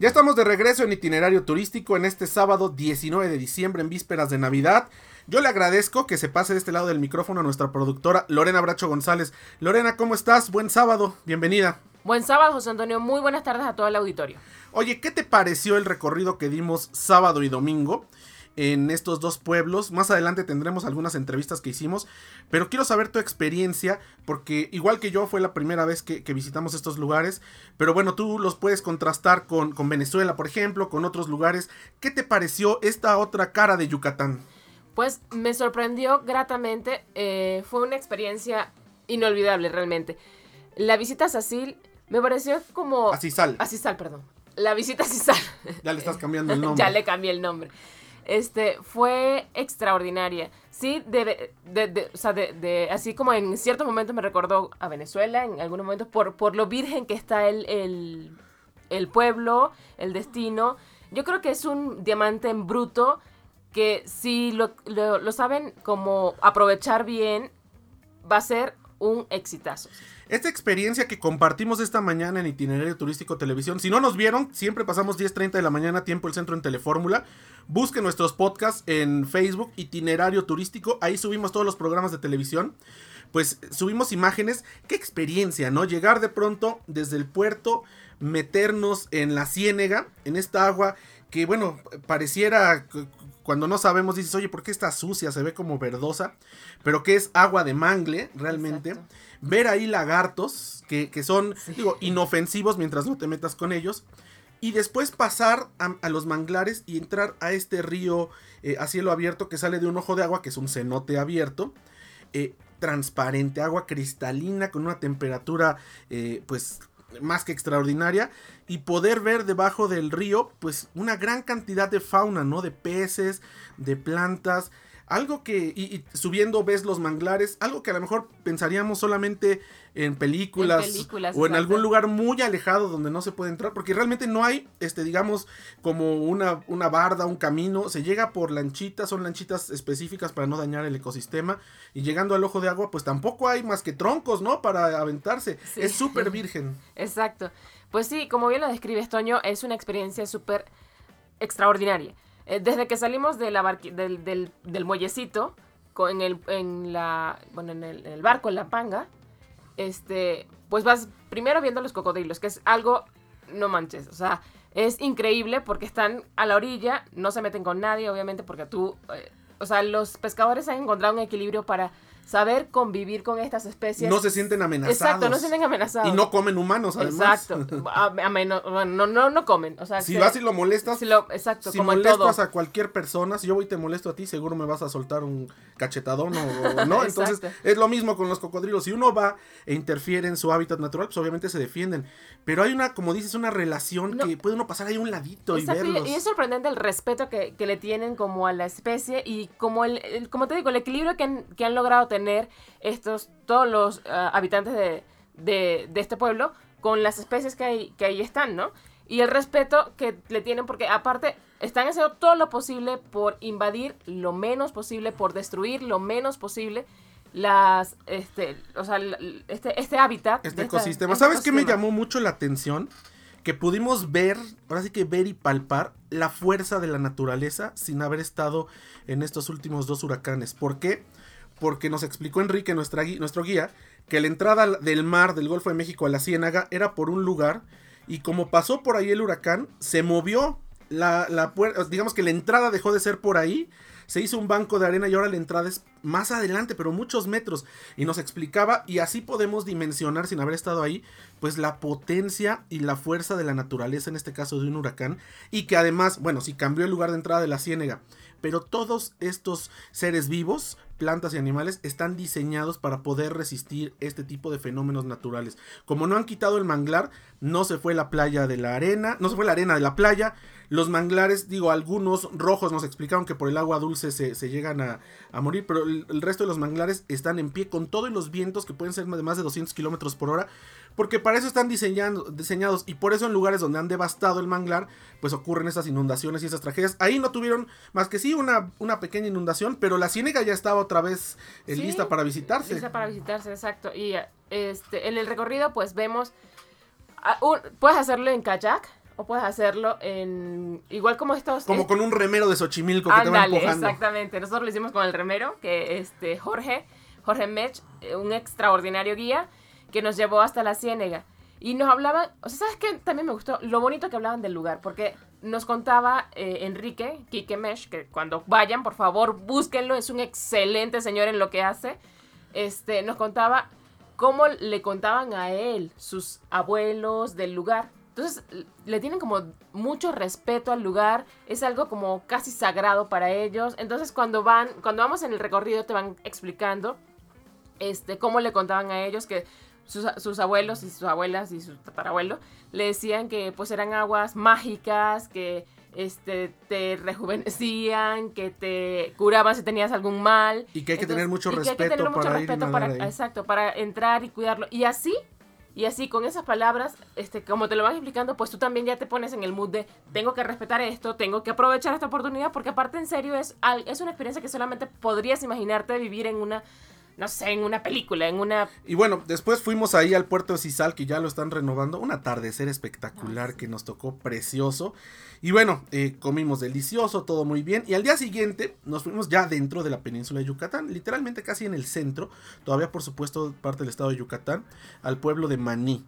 Ya estamos de regreso en itinerario turístico en este sábado 19 de diciembre en vísperas de Navidad. Yo le agradezco que se pase de este lado del micrófono a nuestra productora Lorena Bracho González. Lorena, ¿cómo estás? Buen sábado, bienvenida. Buen sábado, José Antonio. Muy buenas tardes a todo el auditorio. Oye, ¿qué te pareció el recorrido que dimos sábado y domingo? En estos dos pueblos. Más adelante tendremos algunas entrevistas que hicimos, pero quiero saber tu experiencia, porque igual que yo fue la primera vez que, visitamos estos lugares, pero bueno, tú los puedes contrastar con, con, Venezuela, por ejemplo, con otros lugares. ¿Qué te pareció esta otra cara de Yucatán? Pues me sorprendió gratamente, eh, fue una experiencia inolvidable realmente. La visita a Sasil me pareció como... A Cisal. A Cisal, perdón. La visita a. Ya le estás cambiando el nombre. ya le cambié el nombre este, fue extraordinaria. Sí, de, de, o sea, de, así como en ciertos momentos me recordó a Venezuela, en algunos momentos, por, por lo virgen que está el, el, pueblo, el destino. Yo creo que es un diamante en bruto que si lo, lo, lo saben como aprovechar bien, va a ser un exitazo. Esta experiencia que compartimos esta mañana en Itinerario Turístico Televisión, si no nos vieron, siempre pasamos 10.30 de la mañana, tiempo el centro en Telefórmula. Busquen nuestros podcasts en Facebook, Itinerario Turístico, ahí subimos todos los programas de televisión. Pues subimos imágenes, qué experiencia, ¿no? Llegar de pronto desde el puerto, meternos en la ciénega, en esta agua que, bueno, pareciera cuando no sabemos, dices, oye, ¿por qué está sucia? Se ve como verdosa, pero que es agua de mangle, realmente. Ver ahí lagartos, que, son, digo, inofensivos mientras no te metas con ellos. Y después pasar a, los manglares y entrar a este río eh, a cielo abierto que sale de un ojo de agua, que es un cenote abierto. Eh, transparente, agua cristalina con una temperatura eh, pues más que extraordinaria y poder ver debajo del río pues una gran cantidad de fauna, ¿no? De peces, de plantas, algo que, y, subiendo ves los manglares, algo que a lo mejor pensaríamos solamente en películas, o en algún lugar muy alejado donde no se puede entrar, porque realmente no hay, este, digamos, como una, una barda, un camino, se llega por lanchitas, son lanchitas específicas para no dañar el ecosistema, y llegando al ojo de agua, pues tampoco hay más que troncos, ¿no? Para aventarse, es súper virgen. Exacto, pues sí, como bien lo describes, Toño, es una experiencia súper extraordinaria. Eh, desde que salimos del, muellecito, en el, en, el, barco, en la panga, este, pues vas primero viendo los cocodrilos, que es algo, no manches, o sea, es increíble porque están a la orilla, no se meten con nadie, obviamente, porque tú, eh, o sea, los pescadores han encontrado un equilibrio para saber convivir con estas especies. No se sienten amenazados. Exacto, no se sienten amenazados. Y no comen humanos, además. Exacto. A, no, no, no comen. O sea, si vas y lo molestas. Si lo, exacto, si molestas a cualquier persona, si yo voy y te molesto a ti, seguro me vas a soltar un cachetadón o, no. Entonces, es lo mismo con los cocodrilos. Si uno va e interfiere en su hábitat natural, pues obviamente se defienden. Pero hay una, como dices, una relación que puede uno pasar ahí un ladito y verlos. Y es sorprendente el respeto que, le tienen como a la especie y como el, como te digo, el equilibrio que que han logrado tener estos, todos los ah, habitantes de, de, este pueblo con las especies que, hay, que ahí están, ¿no? Y el respeto que le tienen, porque aparte están haciendo todo lo posible por invadir lo menos posible, por destruir lo menos posible las este o sea este este hábitat este ecosistema este sabes qué me llamó mucho la atención que pudimos ver ahora sí que ver y palpar la fuerza de la naturaleza sin haber estado en estos últimos dos huracanes ¿por qué? Porque nos explicó Enrique, nuestro guía, que la entrada del mar del Golfo de México a la Ciénaga era por un lugar y como pasó por ahí el huracán, se movió la, la puerta, digamos que la entrada dejó de ser por ahí, se hizo un banco de arena y ahora la entrada es más adelante, pero muchos metros. Y nos explicaba, y así podemos dimensionar sin haber estado ahí, pues la potencia y la fuerza de la naturaleza, en este caso de un huracán, y que además, bueno, si cambió el lugar de entrada de la ciénaga, pero todos estos seres vivos plantas y animales están diseñados para poder resistir este tipo de fenómenos naturales. Como no han quitado el manglar, no se fue la playa de la arena, no se fue la arena de la playa, los manglares, digo, algunos rojos nos explicaron que por el agua dulce se, llegan a, morir, pero el, resto de los manglares están en pie con todos los vientos que pueden ser de más de 200 kilómetros por hora, porque para eso están diseñados y por eso en lugares donde han devastado el manglar, pues ocurren estas inundaciones y esas tragedias. Ahí no tuvieron más que sí una, una pequeña inundación, pero la ciénega ya estaba otra vez eh, lista para visitarse. Lista para visitarse, exacto. Y este, en el recorrido pues vemos, ah, puedes hacerlo en kayak, o puedes hacerlo en. Igual como estos. Como con un remero de Xochimilco que te va empujando. Exactamente. Nosotros lo hicimos con el remero, que este Jorge, Jorge Mech, eh, un extraordinario guía, que nos llevó hasta la ciénega. Y nos hablaban, o sea, ¿sabes qué? También me gustó lo bonito que hablaban del lugar, porque nos contaba eh, Enrique, Kike Mesh, que cuando vayan, por favor, búsquenlo, es un excelente señor en lo que hace. Este, nos contaba cómo le contaban a él sus abuelos del lugar. Entonces le tienen como mucho respeto al lugar, es algo como casi sagrado para ellos. Entonces cuando van, cuando vamos en el recorrido te van explicando este cómo le contaban a ellos que sus, abuelos y sus abuelas y su tatarabuelo le decían que pues eran aguas mágicas, que este, te rejuvenecían, que te curaban si tenías algún mal. Y que hay que tener mucho respeto, para, exacto, para entrar y cuidarlo. Y así y así, con esas palabras, este, como te lo van explicando, pues tú también ya te pones en el mood de tengo que respetar esto, tengo que aprovechar esta oportunidad, porque aparte en serio es, es una experiencia que solamente podrías imaginarte vivir en una no sé, en una película, en una... Y bueno, después fuimos ahí al puerto de Cisal, que ya lo están renovando, un atardecer espectacular que nos tocó precioso. Y bueno, eh, comimos delicioso, todo muy bien. Y al día siguiente nos fuimos ya dentro de la península de Yucatán, literalmente casi en el centro, todavía por supuesto parte del estado de Yucatán, al pueblo de Maní.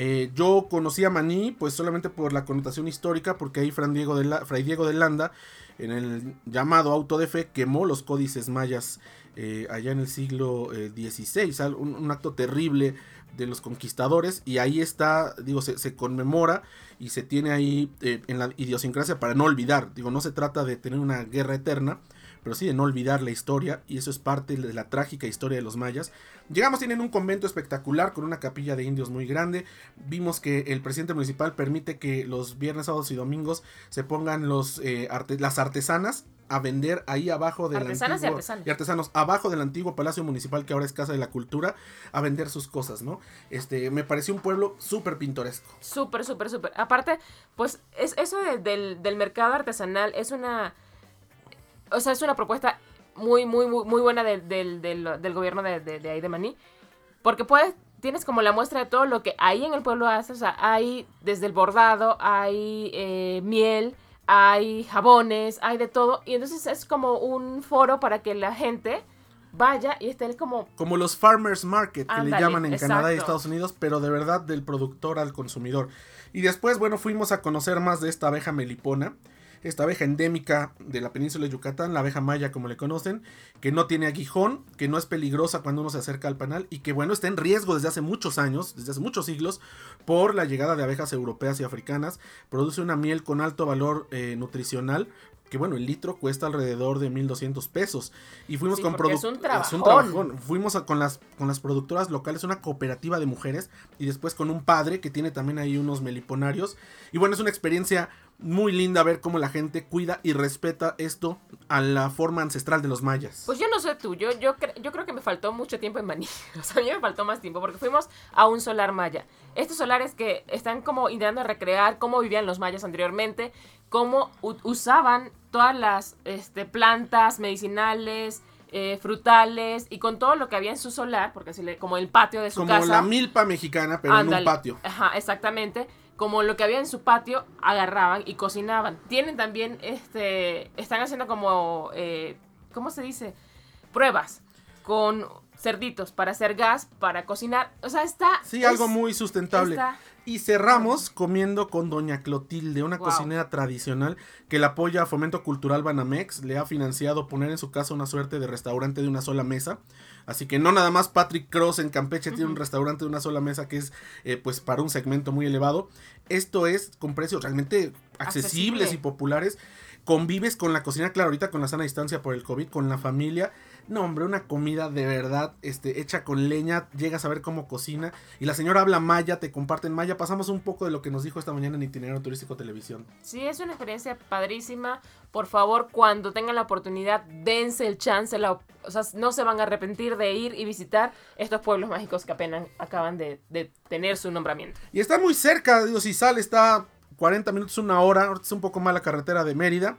Eh, yo conocí a Maní pues solamente por la connotación histórica, porque ahí Fray Diego de, Fray Diego de Landa, en el llamado auto de fe, quemó los códices mayas eh, allá en el siglo XVI, eh, un, acto terrible de los conquistadores y ahí está, digo, se, conmemora y se tiene ahí eh, en la idiosincrasia para no olvidar, digo, no se trata de tener una guerra eterna, pero sí de no olvidar la historia y eso es parte de la trágica historia de los mayas. Llegamos, tienen un convento espectacular con una capilla de indios muy grande. Vimos que el presidente municipal permite que los viernes, sábados y domingos se pongan los, las artesanas a vender ahí abajo del artesanas antiguo, y, artesanos abajo del antiguo palacio municipal que ahora es casa de la cultura a vender sus cosas no este me pareció un pueblo súper pintoresco súper súper súper aparte pues es eso del, del, mercado artesanal es una o sea es una propuesta muy muy muy, muy buena del, del, del gobierno de, de, ahí de Maní porque puedes tienes como la muestra de todo lo que ahí en el pueblo hace o sea hay desde el bordado hay eh, miel hay jabones, hay de todo. Y entonces es como un foro para que la gente vaya y esté como... Como los farmers market que le llaman en Canadá y Estados Unidos, pero de verdad del productor al consumidor. Y después, bueno, fuimos a conocer más de esta abeja melipona esta abeja endémica de la península de Yucatán, la abeja maya como le conocen, que no tiene aguijón, que no es peligrosa cuando uno se acerca al panal y que bueno, está en riesgo desde hace muchos años, desde hace muchos siglos, por la llegada de abejas europeas y africanas. Produce una miel con alto valor eh, nutricional, que bueno, el litro cuesta alrededor de 1200 pesos. Y fuimos con productores. Fuimos con, las, con las productoras locales, una cooperativa de mujeres, y después con un padre que tiene también ahí unos meliponarios. Y bueno, es una experiencia muy linda ver cómo la gente cuida y respeta esto a la forma ancestral de los mayas. Pues yo no sé tú, yo, yo, yo creo que me faltó mucho tiempo en Maní. O sea, a mí me faltó más tiempo porque fuimos a un solar maya. Estos solares que están como intentando recrear cómo vivían los mayas anteriormente, cómo usaban todas las este, plantas medicinales, eh, frutales y con todo lo que había en su solar, porque así le, como el patio de su casa. Como la milpa mexicana, pero en un patio. Ajá, exactamente como lo que había en su patio, agarraban y cocinaban. Tienen también, este, están haciendo como, eh, ¿cómo se dice? Pruebas con cerditos para hacer gas, para cocinar. O sea, está... Sí, algo muy sustentable. Y cerramos comiendo con Doña Clotilde, una cocinera tradicional que la apoya a Fomento Cultural Banamex. Le ha financiado poner en su casa una suerte de restaurante de una sola mesa. Así que no nada más Patrick Cross en Campeche tiene un restaurante de una sola mesa que es eh, pues para un segmento muy elevado. Esto es con precios realmente accesibles y populares. Convives con la cocina, claro, ahorita con la sana distancia por el COVID, con la familia No, hombre, una comida de verdad, este, hecha con leña, llegas a ver cómo cocina. Y la señora habla maya, te comparten maya. Pasamos un poco de lo que nos dijo esta mañana en Itinerario Turístico Televisión. Sí, es una experiencia padrísima. Por favor, cuando tengan la oportunidad, dense el chance. La, o sea, no se van a arrepentir de ir y visitar estos pueblos mágicos que apenas acaban de, de tener su nombramiento. Y está muy cerca, digo, si sale, está 40 minutos, una hora. Ahorita es un poco más la carretera de Mérida.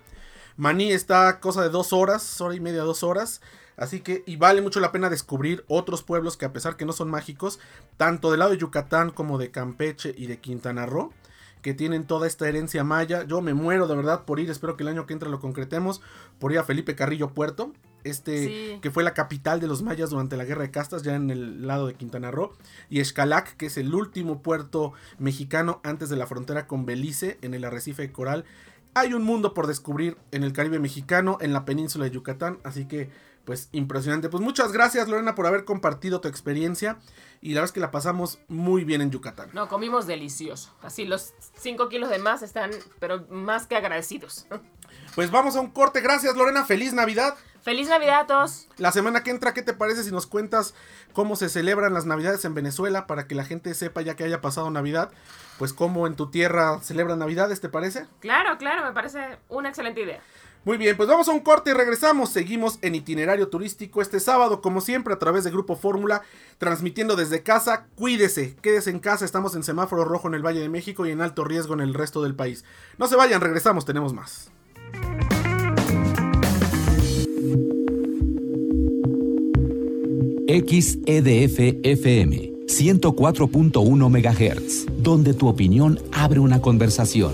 Maní está cosa de dos horas, hora y media, dos horas. Así que, y vale mucho la pena descubrir otros pueblos que a pesar que no son mágicos, tanto del lado de Yucatán como de Campeche y de Quintana Roo, que tienen toda esta herencia maya. Yo me muero de verdad por ir, espero que el año que entra lo concretemos, por ir a Felipe Carrillo Puerto, este Sí. que fue la capital de los mayas durante la guerra de castas, ya en el lado de Quintana Roo, y Xcalac, que es el último puerto mexicano antes de la frontera con Belice, en el arrecife de coral. Hay un mundo por descubrir en el Caribe mexicano, en la península de Yucatán, así que pues impresionante. Pues muchas gracias Lorena por haber compartido tu experiencia y la verdad es que la pasamos muy bien en Yucatán. No, comimos delicioso. Así los 5 kilos de más están, pero más que agradecidos. Pues vamos a un corte, gracias Lorena, feliz Navidad. ¡Feliz Navidad a todos! La semana que entra, ¿qué te parece si nos cuentas cómo se celebran las Navidades en Venezuela para que la gente sepa ya que haya pasado Navidad? Pues cómo en tu tierra celebran Navidades, ¿te parece? Claro, claro, me parece una excelente idea. Muy bien, pues vamos a un corte y regresamos. Seguimos en itinerario turístico este sábado, como siempre, a través de Grupo Fórmula, transmitiendo desde casa. Cuídese, quédese en casa. Estamos en semáforo rojo en el Valle de México y en alto riesgo en el resto del país. No se vayan, regresamos, tenemos más. XEDF FM 104.1 MHz, donde tu opinión abre una conversación,